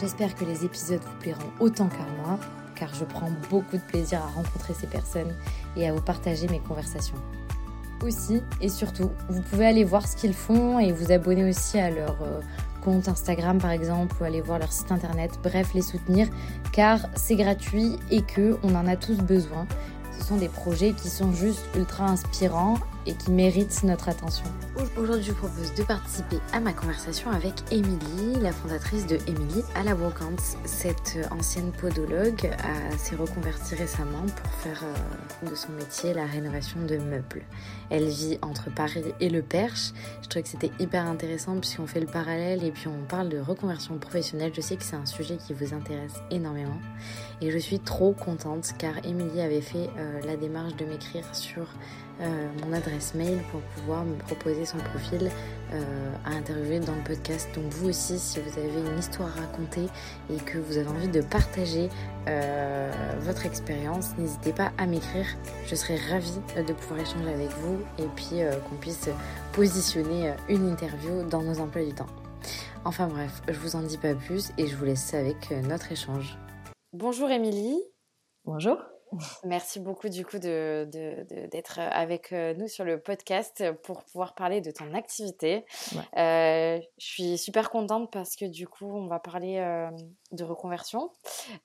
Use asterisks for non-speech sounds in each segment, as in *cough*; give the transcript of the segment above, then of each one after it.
J'espère que les épisodes vous plairont autant qu'à moi, car je prends beaucoup de plaisir à rencontrer ces personnes et à vous partager mes conversations. Aussi et surtout, vous pouvez aller voir ce qu'ils font et vous abonner aussi à leur euh, compte Instagram par exemple ou aller voir leur site internet, bref les soutenir car c'est gratuit et que on en a tous besoin. Ce sont des projets qui sont juste ultra inspirants et qui méritent notre attention. Aujourd'hui, je vous propose de participer à ma conversation avec Émilie, la fondatrice de Émilie à la Brocante. Cette ancienne podologue s'est reconvertie récemment pour faire euh, de son métier la rénovation de meubles. Elle vit entre Paris et le Perche. Je trouvais que c'était hyper intéressant puisqu'on fait le parallèle et puis on parle de reconversion professionnelle. Je sais que c'est un sujet qui vous intéresse énormément et je suis trop contente car Émilie avait fait euh, la démarche de m'écrire sur euh, mon adresse mail pour pouvoir me proposer son profil euh, à interviewer dans le podcast. Donc vous aussi, si vous avez une histoire à raconter et que vous avez envie de partager euh, votre expérience, n'hésitez pas à m'écrire. Je serai ravie de pouvoir échanger avec vous et puis qu'on puisse positionner une interview dans nos emplois du temps. Enfin bref, je vous en dis pas plus et je vous laisse avec notre échange. Bonjour Émilie. Bonjour. Merci beaucoup du coup d'être de, avec euh, nous sur le podcast pour pouvoir parler de ton activité. Euh, je suis super contente parce que du coup on va parler euh, de reconversion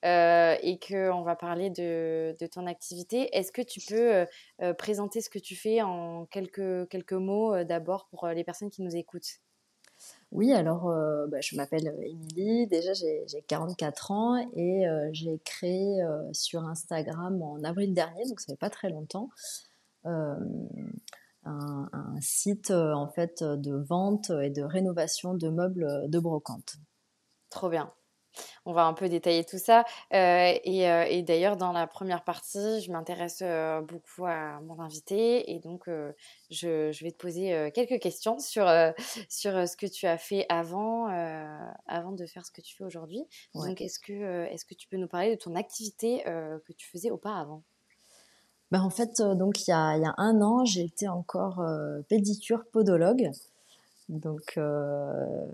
et qu'on va parler de, de ton activité. Est-ce que tu peux présenter ce que tu fais en quelques, quelques mots d'abord pour les personnes qui nous écoutent? Oui, alors euh, bah, je m'appelle euh, Émilie, déjà j'ai 44 ans et euh, j'ai créé sur Instagram en avril dernier, donc ça fait pas très longtemps, un, un, site en fait de vente et de rénovation de meubles de brocante. Trop bien on va un peu détailler tout ça. Euh, euh, et, d'ailleurs, dans la première partie, je m'intéresse euh, beaucoup à mon invité. Et donc, je, vais te poser quelques questions sur, sur ce que tu as fait avant, avant de faire ce que tu fais aujourd'hui. Donc, est-ce que, est que tu peux nous parler de ton activité que tu faisais auparavant? Ben en fait, donc il y a, il y a un an, j'étais encore pédicure podologue. Donc euh,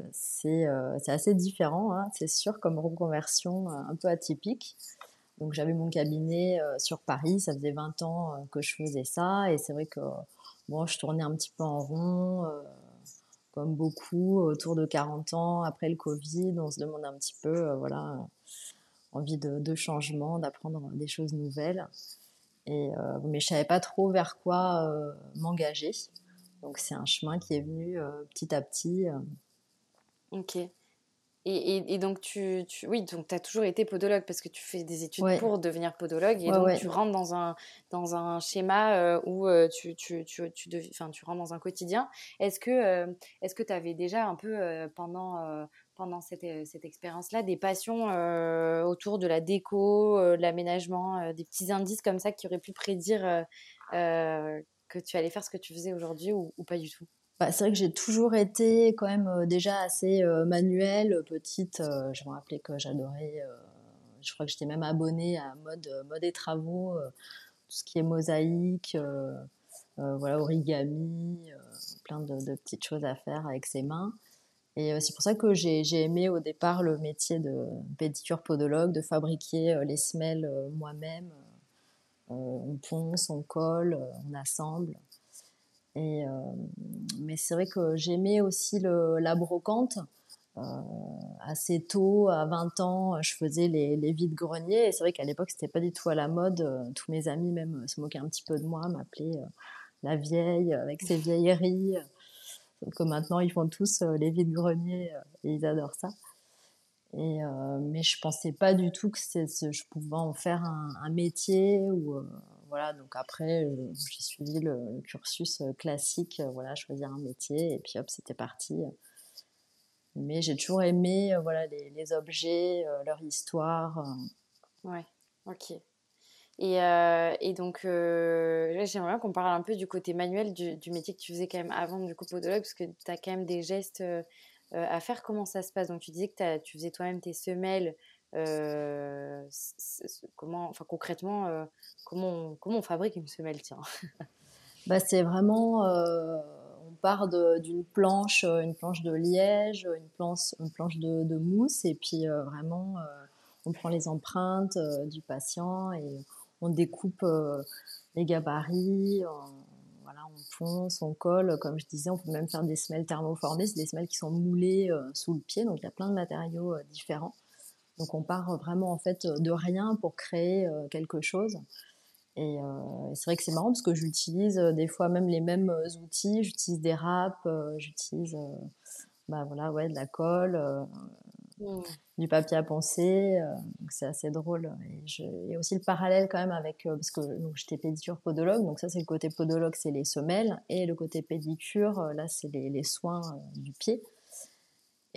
euh, c'est assez différent, hein, c'est sûr, comme reconversion euh, un peu atypique. Donc j'avais mon cabinet sur Paris, ça faisait 20 ans que je faisais ça, et c'est vrai que moi je tournais un petit peu en rond, comme beaucoup, autour de 40 ans, après le Covid, on se demande un petit peu, voilà, envie de, de changement, d'apprendre des choses nouvelles. Et, mais je savais pas trop vers quoi m'engager. Donc c'est un chemin qui est venu euh, petit à petit. Euh. Ok. Et, et, donc, tu, tu oui, donc tu as toujours été podologue parce que tu fais des études pour devenir podologue et donc tu rentres dans un, dans un schéma euh, où tu, tu, tu, tu, tu rentres dans un quotidien. Est-ce que est-ce que tu avais déjà un peu pendant, pendant cette, cette expérience-là des passions autour de la déco, de l'aménagement, des petits indices comme ça qui auraient pu prédire que tu allais faire ce que tu faisais aujourd'hui ou, pas du tout? Bah, c'est vrai que j'ai toujours été quand même euh, déjà assez euh, manuelle, petite. Euh, je me rappelais que j'adorais, je crois que j'étais même abonnée à mode, mode et travaux, tout ce qui est mosaïque, voilà, origami, plein de, petites choses à faire avec ses mains. Et c'est pour ça que j'ai aimé au départ le métier de pédicure podologue, de fabriquer les semelles moi-même euh, on ponce, on colle, euh, on assemble. Et, euh, mais c'est vrai que j'aimais aussi le, la brocante. assez tôt, à 20 ans, je faisais les, les vides greniers. Et c'est vrai qu'à l'époque, c'était pas du tout à la mode. tous mes amis même se moquaient un petit peu de moi, m'appelaient la vieille avec ses vieilleries. que maintenant, ils font tous les vides greniers et ils adorent ça. Euh, mais je pensais pas du tout que je pouvais en faire un, métier ou euh, voilà. Donc après, j'ai suivi le, cursus euh, classique, voilà, choisir un métier et puis hop, c'était parti. mais j'ai toujours aimé voilà les, objets, leur histoire. Ouais, ok. Et, et donc, j'aimerais bien qu'on parle un peu du côté manuel du, du, métier que tu faisais quand même avant du coup podologue, parce que tu as quand même des gestes à faire. Comment ça se passe Donc, tu disais que tu faisais toi-même tes semelles. comment, enfin concrètement, comment, on, comment on fabrique une semelle Tiens? *laughs* bah, c'est vraiment on part d'une planche, une planche de liège, une planche, une planche de, mousse, et puis vraiment, on prend les empreintes du patient et on découpe les gabarits, on ponce, on colle. Comme je disais, on peut même faire des semelles thermoformées, c'est des semelles qui sont moulées sous le pied, donc il y a plein de matériaux différents. Donc on part vraiment en fait de rien pour créer quelque chose. Et, c'est vrai que c'est marrant parce que j'utilise des fois même les mêmes outils. J'utilise des râpes, j'utilise bah voilà, ouais, de la colle, mmh. du papier à poncer. c'est assez drôle. Et il y a aussi le parallèle quand même avec parce que j'étais pédicure podologue, donc ça c'est le côté podologue, c'est les semelles, et le côté pédicure, là c'est les, les, soins du pied.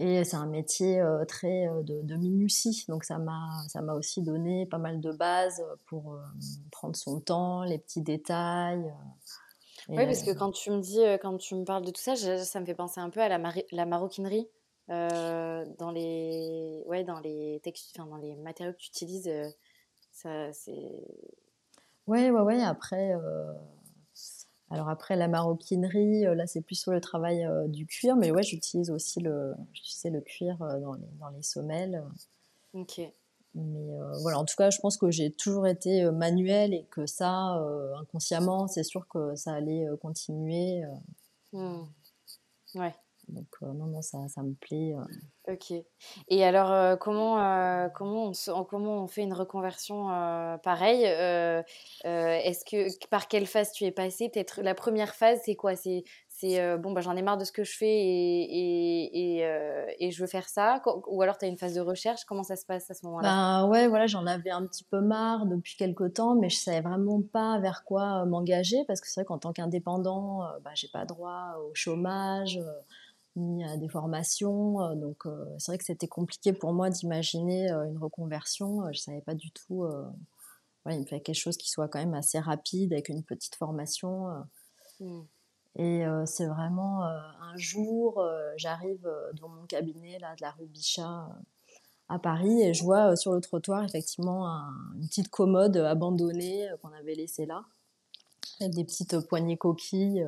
Et c'est un métier euh, très euh, de, minutie, donc ça m'a ça m'a aussi donné pas mal de bases pour euh, prendre son temps, les petits détails. oui, parce que quand tu me dis, quand tu me parles de tout ça, ça me fait penser un peu à la, la maroquinerie. dans les ouais dans les textes, dans les matériaux que tu utilises, ça c'est. Ouais ouais ouais. Après alors après la maroquinerie, euh, là c'est plus sur le travail euh, du cuir, mais ouais j'utilise aussi le, le cuir euh, dans les, dans les semelles. Ok. Mais voilà, en tout cas, je pense que j'ai toujours été manuel et que ça, inconsciemment, c'est sûr que ça allait continuer. Mmh. Ouais. Donc non, non, ça, ça me plaît. Ok. Et alors, comment, comment, on, comment on fait une reconversion pareille Est-ce que par quelle phase tu es passé? Peut-être la première phase, c'est quoi? C'est c'est bon, bah, j'en ai marre de ce que je fais et, et, et je veux faire ça. Ou alors tu as une phase de recherche? Comment ça se passe à ce moment-là? Ben ouais, voilà, j'en avais un petit peu marre depuis quelques temps, mais je savais vraiment pas vers quoi m'engager parce que c'est vrai qu'en tant qu'indépendant, bah, j'ai pas droit au chômage ni à des formations. Euh, donc euh, c'est vrai que c'était compliqué pour moi d'imaginer euh, une reconversion. Je savais pas du tout. il me fallait quelque chose qui soit quand même assez rapide avec une petite formation. Mmh. Et c'est vraiment un jour, j'arrive dans mon cabinet là, de la rue Bichat à Paris et je vois sur le trottoir effectivement une petite commode abandonnée qu'on avait laissée là, avec des petites poignées coquilles.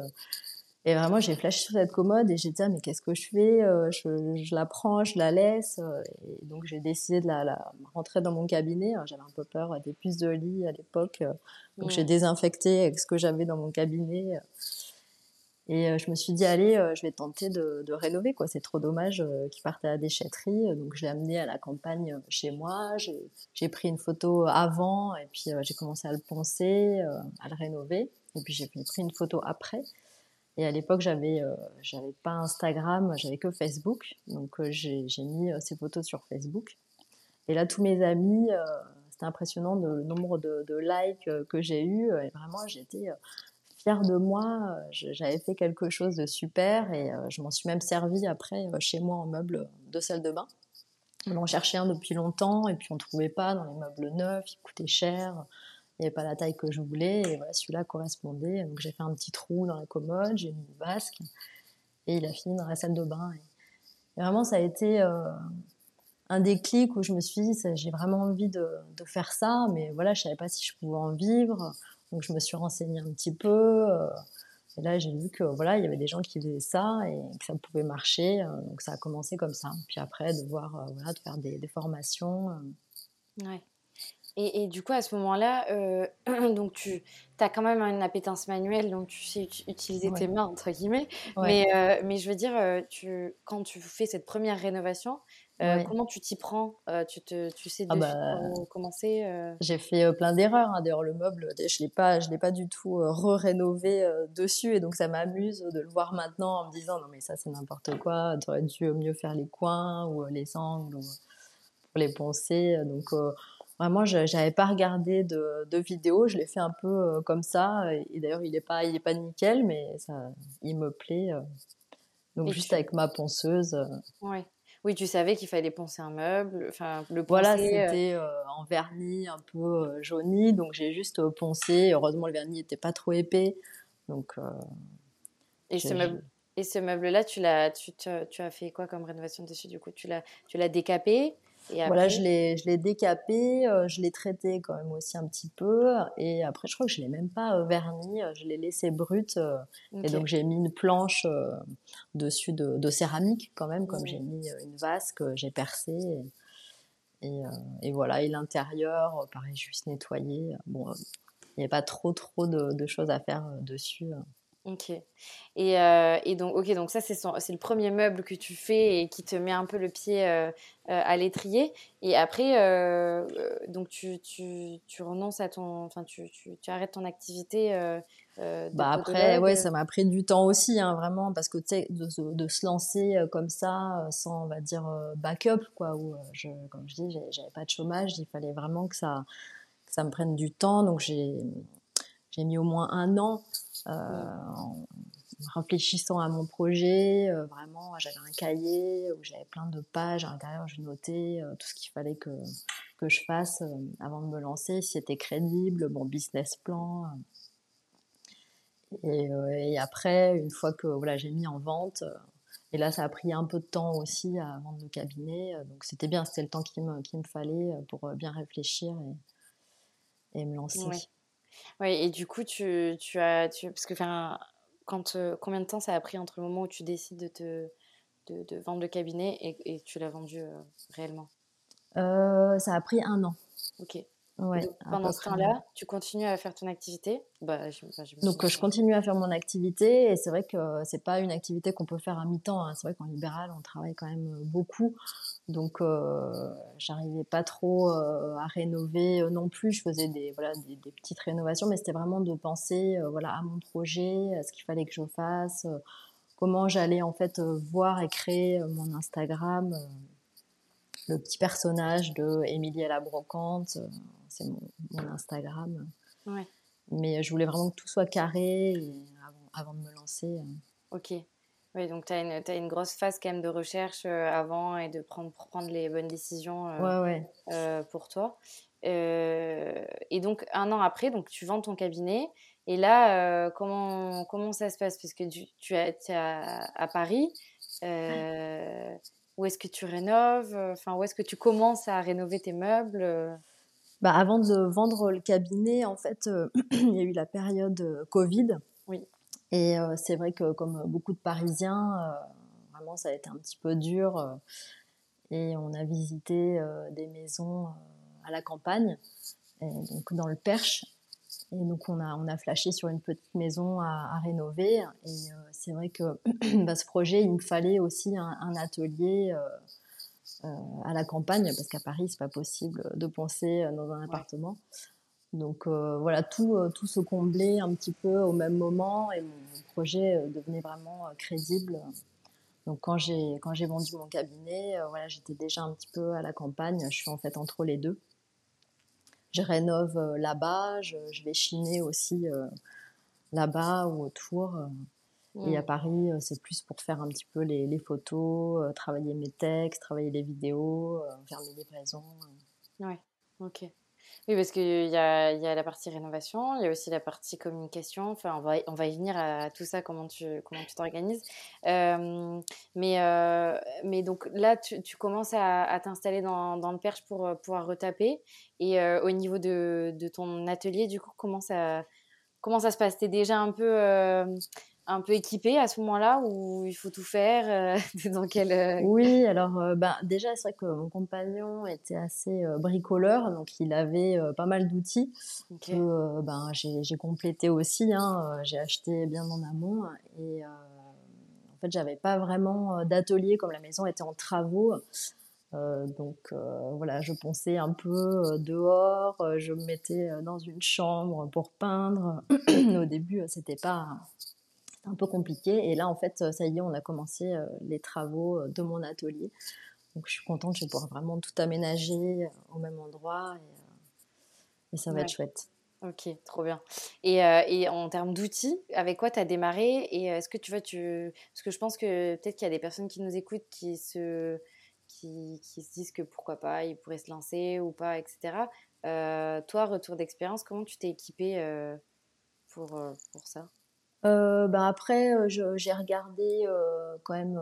Et vraiment, j'ai flashé sur cette commode et j'ai dit, ah, mais qu'est-ce que je fais euh, je, je, la prends, je la laisse. Euh, et donc, j'ai décidé de la, la, rentrer dans mon cabinet. J'avais un peu peur des puces de lit à l'époque. Euh, donc, j'ai désinfecté avec ce que j'avais dans mon cabinet. Et je me suis dit, allez, je vais tenter de, de rénover. quoi. C'est trop dommage qu'il parte à la déchetterie. Donc, je l'ai amené à la campagne chez moi. J'ai pris une photo avant et puis j'ai commencé à le poncer, à le rénover. Et puis, j'ai pris une photo après. Et à l'époque, j'avais euh, pas Instagram, j'avais que Facebook. Donc euh, j'ai mis euh, ces photos sur Facebook. Et là, tous mes amis, c'était impressionnant le nombre de, likes que j'ai eu. Et vraiment, j'étais fière de moi. J'avais fait quelque chose de super et je m'en suis même servi après chez moi en meuble de salle de bain. On en cherchait un depuis longtemps et puis on trouvait pas dans les meubles neufs, ils coûtaient cher il n'y avait pas la taille que je voulais. Et voilà, celui-là correspondait. Donc j'ai fait un petit trou dans la commode, j'ai mis une vasque et il a fini dans la salle de bain. Et, vraiment, ça a été euh, un déclic où je me suis dit, j'ai vraiment envie de, faire ça, mais voilà, je savais pas si je pouvais en vivre. Donc je me suis renseignée un petit peu. Euh, et là, j'ai vu que voilà, il y avait des gens qui faisaient ça et que ça pouvait marcher. Euh, donc ça a commencé comme ça. Puis après, de voir, voilà, de faire des, des formations. Ouais. Et, du coup, à ce moment-là, euh, *clears throat* donc tu as quand même une appétence manuelle, donc tu sais utiliser tes mains, entre guillemets. Mais, euh, mais je veux dire, euh, tu, quand tu fais cette première rénovation, comment tu t'y prends tu, te, tu sais ah bah, commencer J'ai fait plein d'erreurs. Hein. D'ailleurs, le meuble, je ne l'ai pas, pas du tout re-rénové dessus. Et donc, ça m'amuse de le voir maintenant en me disant non, mais ça, c'est n'importe quoi. Tu aurais dû mieux faire les coins ou les angles pour les poncer. Donc, Vraiment, je n'avais pas regardé de, de vidéo, je l'ai fait un peu euh, comme ça. Et, d'ailleurs, il n'est pas, il est pas nickel, mais ça, il me plaît. Euh. donc, juste avec ma ponceuse. Euh. Ouais. Oui, tu savais qu'il fallait poncer un meuble, enfin le poncer. Voilà, c'était en vernis un peu jauni, donc j'ai juste poncé. Heureusement, le vernis n'était pas trop épais, donc. Et ce meuble, et ce meuble-là, tu l'as, tu, tu, as fait quoi comme rénovation dessus Du coup, tu l'as, tu l'as décapé? Voilà, je l'ai, je l'ai décapé, euh, je l'ai traité quand même aussi un petit peu, et après je crois que je l'ai même pas euh, verni, euh, je l'ai laissé brut, et donc j'ai mis une planche dessus de, de, céramique quand même, comme j'ai mis une vasque, j'ai percé, et, et, voilà, et l'intérieur, pareil, juste nettoyé. Bon, il n'y a pas trop trop de, de, choses à faire dessus. Ok. Et, euh, et, donc, ok, donc ça, c'est, c'est le premier meuble que tu fais et qui te met un peu le pied euh, euh, à l'étrier. Et après, donc tu, tu, tu, renonces à ton. Enfin, tu, tu, tu arrêtes ton activité. bah après, ouais, ça m'a pris du temps aussi, hein, vraiment, parce que tu sais, de, de, se lancer comme ça, sans, on va dire, backup, quoi, où, je, comme je dis, j'avais pas de chômage, il fallait vraiment que ça, que ça me prenne du temps. Donc, j'ai, j'ai mis au moins un an en réfléchissant à mon projet. Euh, vraiment, j'avais un cahier où j'avais plein de pages à l'intérieur, je notais euh, tout ce qu'il fallait que, que je fasse avant de me lancer, si c'était crédible, mon business plan. Et, et, après, une fois que voilà, j'ai mis en vente, et là, ça a pris un peu de temps aussi à vendre le cabinet. Donc, c'était bien, c'était le temps qu'il me, me, fallait pour bien réfléchir et, et me lancer. Oui, et du coup, tu, tu as. Tu, parce que, enfin, quand, euh, combien de temps ça a pris entre le moment où tu décides de, te, de, de vendre le cabinet et, et tu l'as vendu euh, réellement? Euh, Ça a pris un an. Ok pendant ce temps-là, tu continues à faire ton activité? Bah, je, bah, Donc, je continue à faire mon activité et c'est vrai que c'est pas une activité qu'on peut faire à mi-temps. Hein. C'est vrai qu'en libéral, on travaille quand même beaucoup. Donc, euh, j'arrivais pas trop euh, à rénover euh, non plus. Je faisais des, voilà, des, petites rénovations, mais c'était vraiment de penser euh, voilà, à mon projet, à ce qu'il fallait que je fasse, comment j'allais en fait voir et créer mon Instagram le petit personnage de Émilie à la brocante c'est mon, Instagram. Mais je voulais vraiment que tout soit carré avant, de me lancer. Euh. Ok. Oui, donc tu as une, as une grosse phase quand même de recherche euh, avant et de prendre, prendre les bonnes décisions euh, pour toi. et donc, un an après, donc, tu vends ton cabinet. Et là, comment, comment ça se passe? Parce que tu, tu es à, à, Paris. Où est-ce que tu rénoves Enfin, où est-ce que tu commences à rénover tes meubles bah, avant de vendre le cabinet, en fait, euh, *clears throat* il y a eu la période euh, Covid. Oui. Et euh, c'est vrai que comme beaucoup de Parisiens, vraiment, ça a été un petit peu dur. et on a visité des maisons à la campagne, donc dans le Perche. Et donc on a, on a flashé sur une petite maison à, rénover. Et c'est vrai que *clears throat* bah, ce projet, il me fallait aussi un, un atelier euh, à la campagne, parce qu'à Paris, c'est pas possible de penser euh, dans un appartement. Donc euh, voilà, tout, tout se comblait un petit peu au même moment et mon projet devenait vraiment crédible. Donc quand j'ai quand j'ai vendu mon cabinet, voilà, j'étais déjà un petit peu à la campagne. Je suis en fait entre les deux. Je rénove là-bas, je, je, vais chiner aussi là-bas ou autour. Et à mmh. Paris, euh, c'est plus pour faire un petit peu les, les photos, euh, travailler mes textes, travailler les vidéos, euh, faire mes livraisons. Ouais, ok. Oui, parce qu'il y a, y a la partie rénovation, il y a aussi la partie communication. Enfin, on va, on va y venir à tout ça, comment tu comment tu t'organises. mais, mais donc là, tu, commences à, t'installer dans, dans, le Perche pour pouvoir retaper. Et au niveau de, de, ton atelier, du coup, comment ça, comment ça se passe? Tu es déjà un peu un peu équipé à ce moment-là où il faut tout faire euh, *laughs* dans quel, euh, Oui, alors euh, ben, déjà, c'est vrai que mon compagnon était assez bricoleur, donc il avait pas mal d'outils que ben, j'ai complété aussi. Hein, j'ai acheté bien en amont et en fait, j'avais pas vraiment d'atelier comme la maison était en travaux. donc voilà, je pensais un peu dehors, je me mettais dans une chambre pour peindre. *clears throat* Au début, c'était pas un peu compliqué. Et là, en fait, ça y est, on a commencé euh, les travaux euh, de mon atelier. Donc, je suis contente, je vais pouvoir vraiment tout aménager euh, au même endroit et, ça va être chouette. Ok, trop bien. Et, et en termes d'outils, avec quoi tu as démarré? Et est-ce que tu vois, tu... parce que je pense que peut-être qu'il y a des personnes qui nous écoutent qui se qui, qui, se disent que pourquoi pas, ils pourraient se lancer ou pas, etc. toi, retour d'expérience, comment tu t'es équipé pour, pour ça? Ben Après, j'ai regardé quand même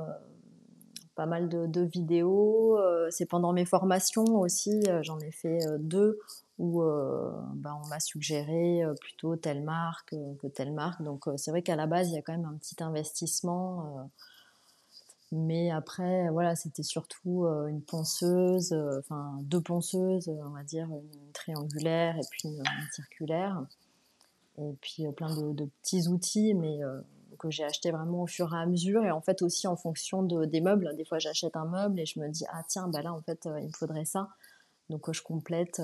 pas mal de, vidéos. c'est pendant mes formations aussi, j'en ai fait deux où ben, on m'a suggéré plutôt telle marque que telle marque. Donc c'est vrai qu'à la base, il y a quand même un petit investissement. mais après, voilà, c'était surtout une ponceuse, enfin deux ponceuses, on va dire, une triangulaire et puis une, circulaire. Et puis plein de, petits outils, mais que j'ai acheté vraiment au fur et à mesure et en fait aussi en fonction de, des meubles. Des fois, j'achète un meuble et je me dis ah tiens bah là en fait il me faudrait ça. Donc je complète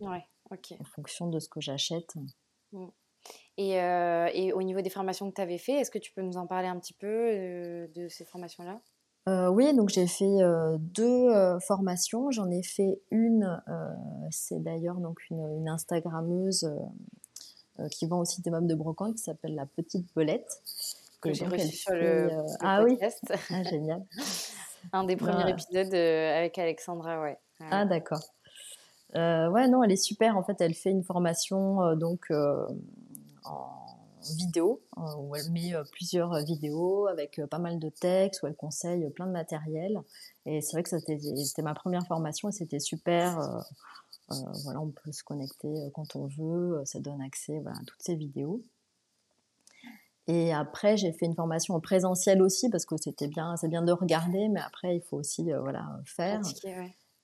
ouais, en fonction de ce que j'achète. Mmh. Et, euh, et, au niveau des formations que tu avais fait, est-ce que tu peux nous en parler un petit peu euh, de ces formations-là? Euh, Oui, donc j'ai fait deux formations. J'en ai fait une, c'est d'ailleurs donc une, une Instagrammeuse qui vend aussi des meubles de brocante qui s'appelle La Petite Belette. Que j'ai reçu sur le, ah, podcast. Oui. *laughs* Ah, génial. un des premiers épisodes avec Alexandra, ouais. Ah d'accord. Euh, ouais, non, elle est super. En fait, elle fait une formation euh, donc euh, en vidéo où elle met plusieurs vidéos avec pas mal de textes où elle conseille plein de matériel. Et c'est vrai que c'était ma première formation et c'était super. Voilà, on peut se connecter quand on veut. Ça donne accès à toutes ces vidéos. Et après, j'ai fait une formation en présentiel aussi parce que c'était bien, c'est bien de regarder, mais après, il faut aussi voilà faire.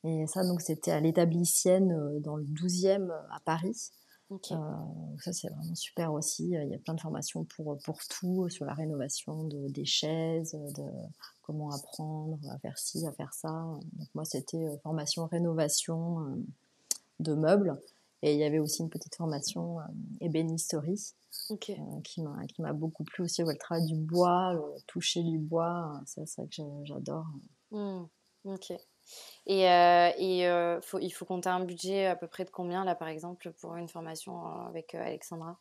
Et ça, donc, c'était à l'établicienne euh, dans le 12e euh, à Paris. Euh, ça, c'est vraiment super aussi. Il y a plein de formations pour, pour tout, sur la rénovation de, des chaises, de comment apprendre à faire ci, à faire ça. Donc, moi, c'était formation rénovation de meubles. Et il y avait aussi une petite formation ébénisterie qui m'a beaucoup plu aussi. le travail du bois, toucher du bois, c'est vrai que j'adore. Mmh. Ok. Et, euh, et euh, faut, il faut compter un budget à peu près de combien, là, par exemple, pour une formation euh, avec Alexandra?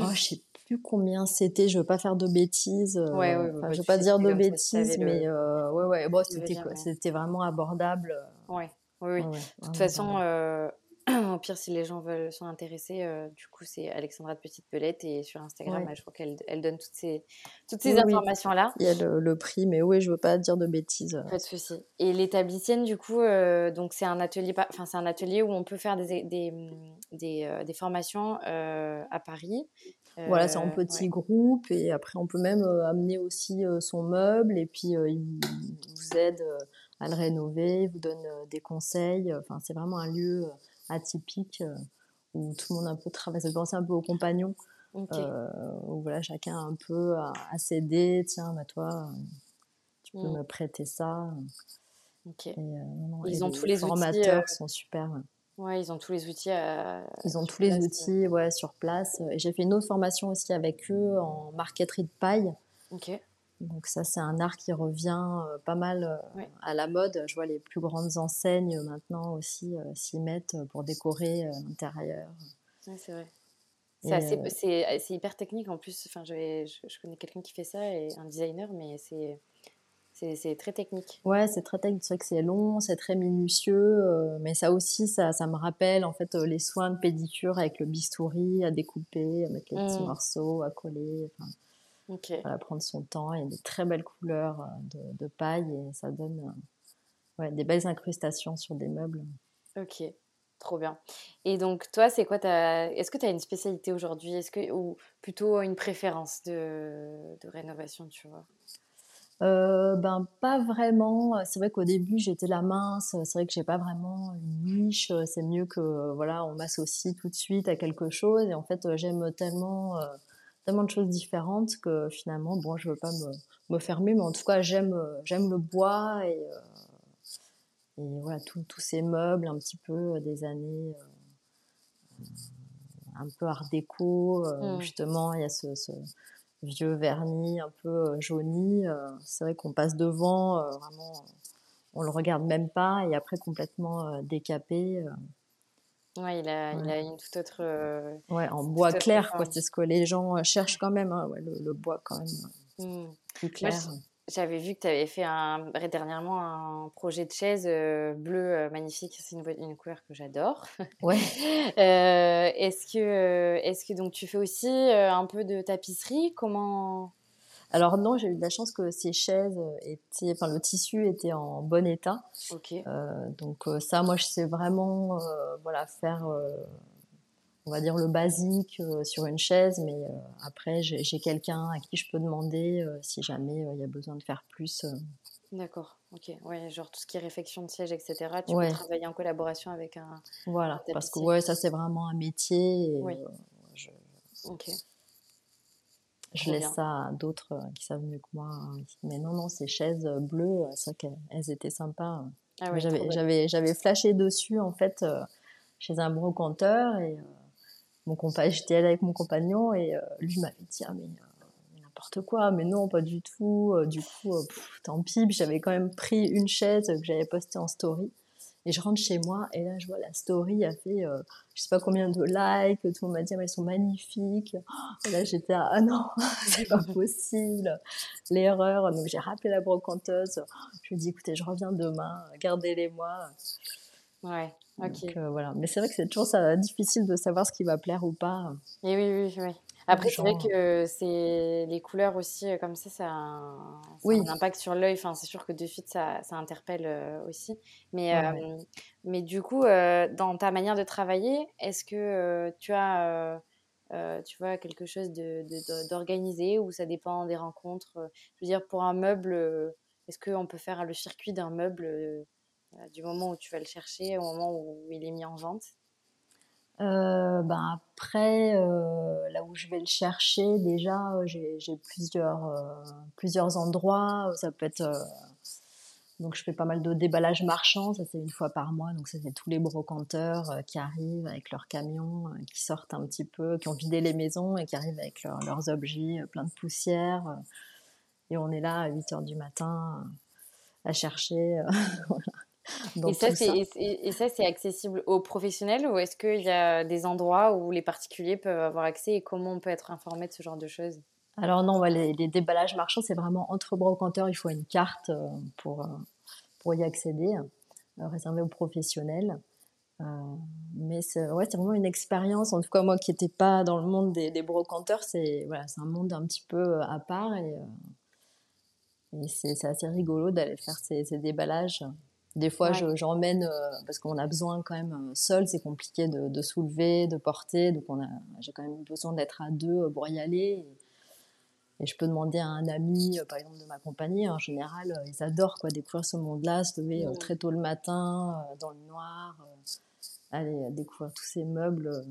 Oh, Je sais plus combien c'était, je veux pas faire de bêtises. Ouais, ouais, bah, je veux pas dire de bêtises, mais ouais, ouais, bon, c'était vraiment abordable. Ouais, oui, oui. de toute façon, *clears throat* au pire, si les gens veulent sont intéressés, euh, du coup, c'est Alexandra de Petite Pelette et sur Instagram, je crois qu'elle elle donne toutes ces, toutes ces informations-là. Il y a le, prix, mais oui, je veux pas dire de bêtises. Pas de souci. Et l'établicienne, du coup, euh, donc c'est un atelier, enfin c'est un atelier où on peut faire des, des, des, euh, des formations à Paris. voilà, c'est en petit groupe et après on peut même amener aussi son meuble et puis il vous aide à le rénover, il vous donne des conseils. Enfin, c'est vraiment un lieu atypique euh, où tout le monde un peu travaille. Ça penser un peu aux compagnons. Euh, où voilà, chacun un peu à, s'aider. Tiens, bah toi, tu peux mm. me prêter ça. Ils ont tous les formateurs outils, euh, sont super. Ouais, ils ont tous les outils. ils ont tous les outils ouais, sur place. Et j'ai fait une autre formation aussi avec eux en marqueterie de paille. Donc ça, c'est un art qui revient euh, pas mal euh, à la mode. Je vois les plus grandes enseignes euh, maintenant aussi s'y mettent pour décorer l'intérieur. c'est vrai. C'est hyper technique en plus. Enfin, je, je connais quelqu'un qui fait ça et un designer, mais c'est c'est très technique. Ouais, c'est très technique. C'est vrai que c'est long, c'est très minutieux, mais ça aussi, ça, ça, me rappelle en fait les soins de pédicure avec le bistouri à découper, à mettre les petits mmh. morceaux, à coller. Enfin, voilà, prendre son temps. Il y a des très belles couleurs euh, de, paille et ça donne euh, ouais, des belles incrustations sur des meubles. Ok, trop bien. Et donc, toi, c'est quoi ta... Est-ce que tu as une spécialité aujourd'hui? Est-ce que... Ou plutôt une préférence de, de rénovation, tu vois? Euh, ben pas vraiment. C'est vrai qu'au début j'étais la mince. C'est vrai que j'ai pas vraiment une niche. C'est mieux que voilà on m'associe tout de suite à quelque chose. Et en fait j'aime tellement tellement de choses différentes que finalement, bon, je veux pas me, me fermer, mais en tout cas, j'aime, j'aime le bois et, euh, et voilà, tous ces meubles un petit peu des années euh, un peu art déco. Euh, mmh. Justement, il y a ce, ce, vieux vernis un peu jauni. c'est vrai qu'on passe devant, vraiment, on le regarde même pas et après complètement décapé. Ouais, il a, il a une toute autre. Euh, ouais, en bois clair, quoi. C'est ce que les gens euh, cherchent quand même. Hein. Ouais, le, bois, quand même, mmh. plus clair. J'avais vu que tu avais fait un, dernièrement un projet de chaise euh, bleue euh, magnifique. C'est une, une, couleur que j'adore. Ouais. *laughs* euh, est-ce que, est-ce que donc tu fais aussi un peu de tapisserie? Comment Alors non, j'ai eu de la chance que ces chaises étaient, enfin le tissu était en bon état. Ok. donc ça, moi, je sais vraiment, voilà, faire on va dire le basique euh, sur une chaise, mais euh, après j'ai quelqu'un à qui je peux demander euh, si jamais il y a besoin de faire plus. D'accord, ok. Ouais, genre tout ce qui est réflexion de siège, etc. Tu peux travailler en collaboration avec un. Voilà, parce que ouais, ça c'est vraiment un métier. oui. je, ok. Je laisse ça à d'autres qui savent mieux que moi. Hein. Mais non, non, ces chaises bleues, c'est vrai qu'elles étaient sympas. Ah ouais, j'avais flashé dessus en fait chez un brocanteur et mon compagnon, j'étais allée avec mon compagnon et euh, lui m'avait dit ah, mais euh, n'importe quoi, mais non pas du tout. Euh, du coup, tant pis. J'avais quand même pris une chaise que j'avais postée en story. Et je rentre chez moi et là je vois la story a fait je sais pas combien de likes, tout le monde m'a dit ah, elles sont magnifiques. Et là j'étais ah non *laughs* c'est pas possible l'erreur. Donc j'ai rappelé la brocanteuse. Je lui ai dit écoutez je reviens demain, gardez-les moi. Ouais. Ok. Euh, voilà. Mais c'est vrai que c'est toujours ça, difficile de savoir ce qui va plaire ou pas. Et oui, oui, oui. Après, c'est vrai que c'est les couleurs aussi, euh, comme ça, ça a un, oui. un impact sur l'œil. Enfin, c'est sûr que de suite, ça, ça interpelle euh, aussi. Mais, mais du coup, dans ta manière de travailler, est-ce que tu as, tu vois, quelque chose d'organisé de, ou ça dépend des rencontres Je veux dire, pour un meuble, est-ce qu'on peut faire le circuit d'un meuble du moment où tu vas le chercher au moment où il est mis en vente? Euh, ben après, euh, là où je vais le chercher, déjà, euh, j'ai plusieurs, plusieurs endroits. Ça peut être. donc, je fais pas mal de déballage marchand. Ça, c'est une fois par mois. Donc, c'est tous les brocanteurs qui arrivent avec leurs camions, qui sortent un petit peu, qui ont vidé les maisons et qui arrivent avec leurs objets plein de poussière. et on est là à 8 h du matin à chercher. *laughs* *laughs* et, ça, et, ça, c'est accessible aux professionnels ou est-ce qu'il y a des endroits où les particuliers peuvent avoir accès et comment on peut être informé de ce genre de choses? Alors non, les, déballages marchands, c'est vraiment entre brocanteurs, il faut une carte euh, pour, euh, pour y accéder, euh, réservée aux professionnels. mais c'est ouais, vraiment une expérience, en tout cas moi qui n'étais pas dans le monde des, des brocanteurs, c'est voilà, un monde un petit peu à part et, et c'est assez rigolo d'aller faire ces, ces déballages. Des fois, j'emmène euh, parce qu'on a besoin quand même euh, seul, c'est compliqué de, soulever, de porter, donc j'ai quand même besoin d'être à deux euh, pour y aller. Et, je peux demander à un ami, par exemple de ma compagnie, en général, ils adorent quoi découvrir ce monde-là, se lever très tôt le matin dans le noir, aller découvrir tous ces meubles.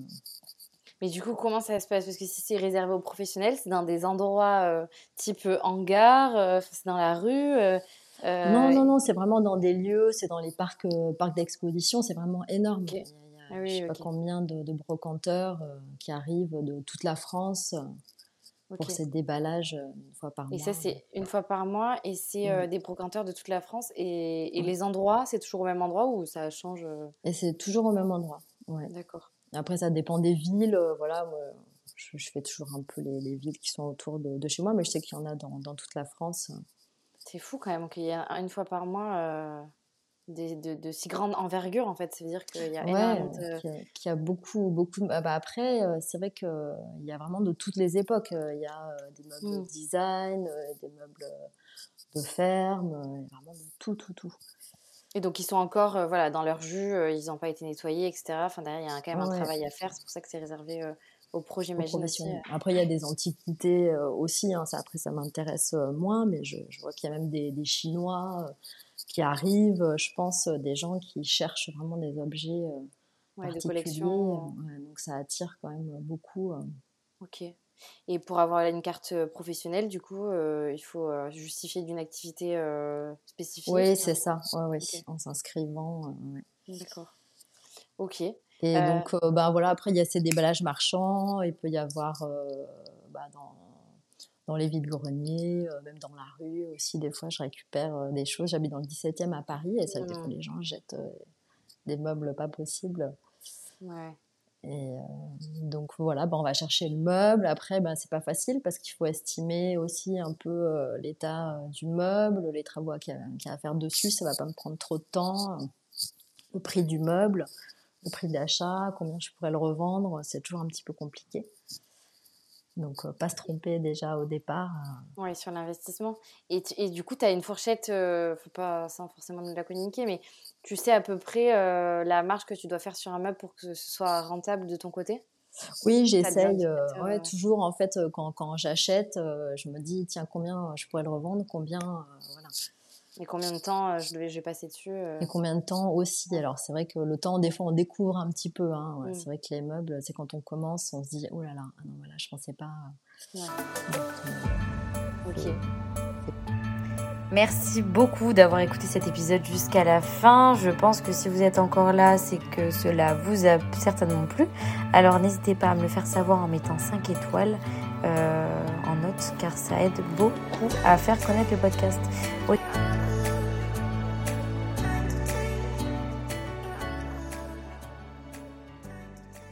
Mais du coup, comment ça se passe? Parce que si c'est réservé aux professionnels, c'est dans des endroits type hangar, c'est dans la rue. Euh, non, non, non, c'est vraiment dans des lieux, c'est dans les parcs, euh, parcs d'exposition, c'est vraiment énorme. Il y a, ah je sais pas combien de, brocanteurs euh, qui arrivent de toute la France pour ces déballages une fois par mois. Et ça, c'est une fois par mois, et c'est des brocanteurs de toute la France. Et, les endroits, c'est toujours au même endroit ou ça change Et c'est toujours au même endroit. Ouais. D'accord. Après, ça dépend des villes. voilà, je, fais toujours un peu les, villes qui sont autour de, chez moi, mais je sais qu'il y en a dans, dans toute la France. C'est fou quand même qu'il y ait une fois par mois euh, des, de, si grande envergure en fait. Ça veut dire qu'il y a énormément Qu'il y, a beaucoup, beaucoup. Bah, après, euh, c'est vrai qu'il y a vraiment de toutes les époques. Il y a euh, des meubles de mmh. design, des meubles de ferme, vraiment de tout, tout, tout. Et donc ils sont encore voilà, dans leur jus, ils n'ont pas été nettoyés, etc. Enfin, derrière, il y a quand même un travail à faire. C'est pour ça que c'est réservé au projet Imagination. Après, il y a des antiquités euh, aussi. Hein, ça, après, ça m'intéresse euh, moins, mais je, vois qu'il y a même des, Chinois euh, qui arrivent. Je pense des gens qui cherchent vraiment des objets de collection. donc, ça attire quand même beaucoup. Ok. Et pour avoir une carte professionnelle, du coup, il faut justifier d'une activité spécifique Oui, c'est ça? Ouais, oui, en s'inscrivant. D'accord. Ok. Et euh. donc, euh, bah, voilà, après, il y a ces déballages marchands, il peut y avoir euh, bah, dans, dans les vides-greniers, même dans la rue aussi, des fois, je récupère des choses. J'habite dans le 17e à Paris et ça, des fois, mmh. les gens jettent des meubles pas possibles. Ouais. Et donc voilà, ben, on va chercher le meuble. Après, ben, c'est pas facile parce qu'il faut estimer aussi un peu l'état du meuble, les travaux qu'il y, a à faire dessus. Ça va pas me prendre trop de temps. Le prix du meuble, le prix d'achat, combien je pourrais le revendre, c'est toujours un petit peu compliqué. Donc, euh, pas se tromper déjà au départ. Euh. Oui, sur l'investissement. Et, et, du coup, tu as une fourchette, euh, faut pas sans forcément nous la communiquer, mais tu sais à peu près la marge que tu dois faire sur un meuble pour que ce soit rentable de ton côté? Oui, j'essaye. ouais, toujours, en fait, quand, quand j'achète, je me dis, tiens, combien je pourrais le revendre, combien. voilà. Et combien de temps euh, je, devais, je vais passer dessus euh Et combien de temps aussi? Alors, c'est vrai que le temps, des fois, on découvre un petit peu. Hein, mm. C'est vrai que les meubles, c'est quand on commence, on se dit, oh là là, ah non, voilà, je pensais pas. Ouais. Euh, ok. Merci beaucoup d'avoir écouté cet épisode jusqu'à la fin. Je pense que si vous êtes encore là, c'est que cela vous a certainement plu. Alors n'hésitez pas à me le faire savoir en mettant 5 étoiles euh, en note car ça aide beaucoup à faire connaître le podcast.